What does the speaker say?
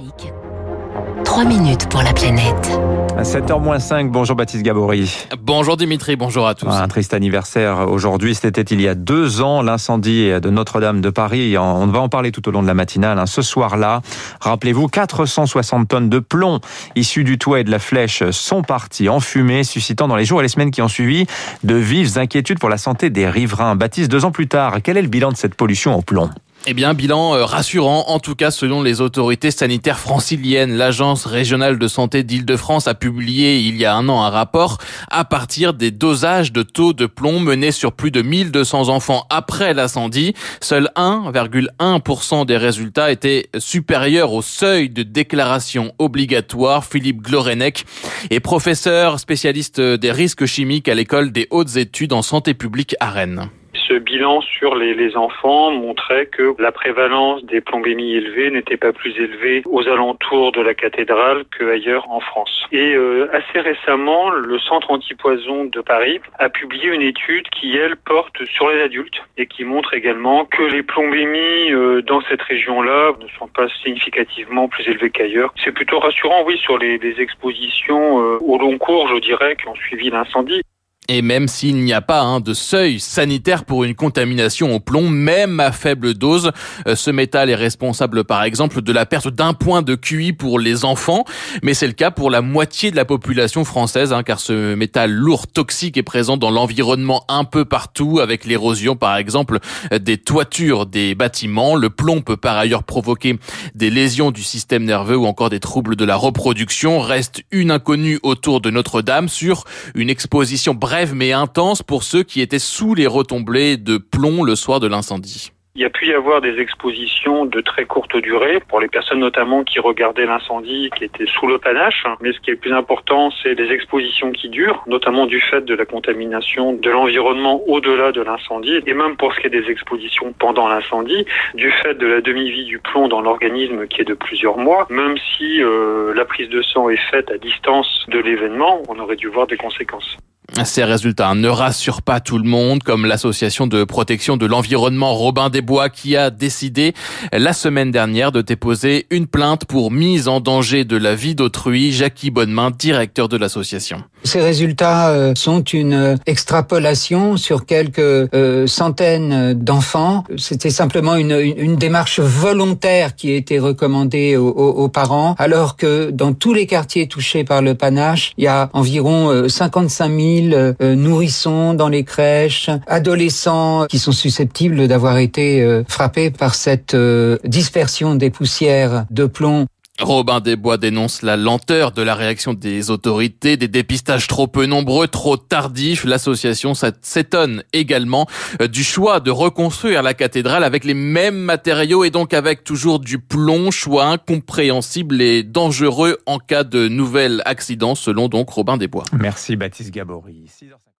Classique. 3 minutes pour la planète. À 7h-5, bonjour Baptiste Gabory. Bonjour Dimitri, bonjour à tous. Un triste anniversaire aujourd'hui, c'était il y a deux ans, l'incendie de Notre-Dame de Paris. On va en parler tout au long de la matinale. Hein. Ce soir-là, rappelez-vous, 460 tonnes de plomb issues du toit et de la flèche sont parties en fumée, suscitant dans les jours et les semaines qui ont suivi de vives inquiétudes pour la santé des riverains. Baptiste, deux ans plus tard, quel est le bilan de cette pollution au plomb? Eh bien, bilan euh, rassurant, en tout cas selon les autorités sanitaires franciliennes. L'Agence régionale de santé d'Île-de-France a publié il y a un an un rapport à partir des dosages de taux de plomb menés sur plus de 1200 enfants après l'incendie. Seul 1,1% des résultats étaient supérieurs au seuil de déclaration obligatoire. Philippe Glorenec est professeur spécialiste des risques chimiques à l'école des hautes études en santé publique à Rennes ce bilan sur les, les, enfants montrait que la prévalence des plombémies élevées n'était pas plus élevée aux alentours de la cathédrale qu'ailleurs en France. Et euh, assez récemment, le Centre antipoison de Paris a publié une étude qui, elle, porte sur les adultes et qui montre également que les plombémies euh, dans cette région-là ne sont pas significativement plus élevées qu'ailleurs. C'est plutôt rassurant, oui, sur les, les expositions euh, au long cours, je dirais, qui ont suivi l'incendie. Et même s'il n'y a pas hein, de seuil sanitaire pour une contamination au plomb, même à faible dose, euh, ce métal est responsable par exemple de la perte d'un point de QI pour les enfants, mais c'est le cas pour la moitié de la population française, hein, car ce métal lourd toxique est présent dans l'environnement un peu partout, avec l'érosion par exemple des toitures des bâtiments. Le plomb peut par ailleurs provoquer des lésions du système nerveux ou encore des troubles de la reproduction. Reste une inconnue autour de Notre-Dame sur une exposition brève mais intense pour ceux qui étaient sous les retombées de plomb le soir de l'incendie. Il y a pu y avoir des expositions de très courte durée pour les personnes notamment qui regardaient l'incendie, qui étaient sous le panache. Mais ce qui est le plus important, c'est les expositions qui durent, notamment du fait de la contamination de l'environnement au-delà de l'incendie, et même pour ce qui est des expositions pendant l'incendie, du fait de la demi-vie du plomb dans l'organisme qui est de plusieurs mois. Même si euh, la prise de sang est faite à distance de l'événement, on aurait dû voir des conséquences. Ces résultats ne rassurent pas tout le monde, comme l'association de protection de l'environnement Robin des Bois qui a décidé la semaine dernière de déposer une plainte pour mise en danger de la vie d'autrui. Jackie Bonnemain, directeur de l'association. Ces résultats euh, sont une extrapolation sur quelques euh, centaines d'enfants. C'était simplement une, démarche volontaire qui été recommandée aux, aux, parents, alors que dans tous les quartiers touchés par le panache, il y a environ 55 000 euh, nourrissons dans les crèches, adolescents qui sont susceptibles d'avoir été euh, frappés par cette euh, dispersion des poussières de plomb Robin Desbois dénonce la lenteur de la réaction des autorités, des dépistages trop peu nombreux, trop tardifs. L'association s'étonne également du choix de reconstruire la cathédrale avec les mêmes matériaux et donc avec toujours du plomb, choix incompréhensible et dangereux en cas de nouvel accident, selon donc Robin Desbois. Merci Baptiste Gabory.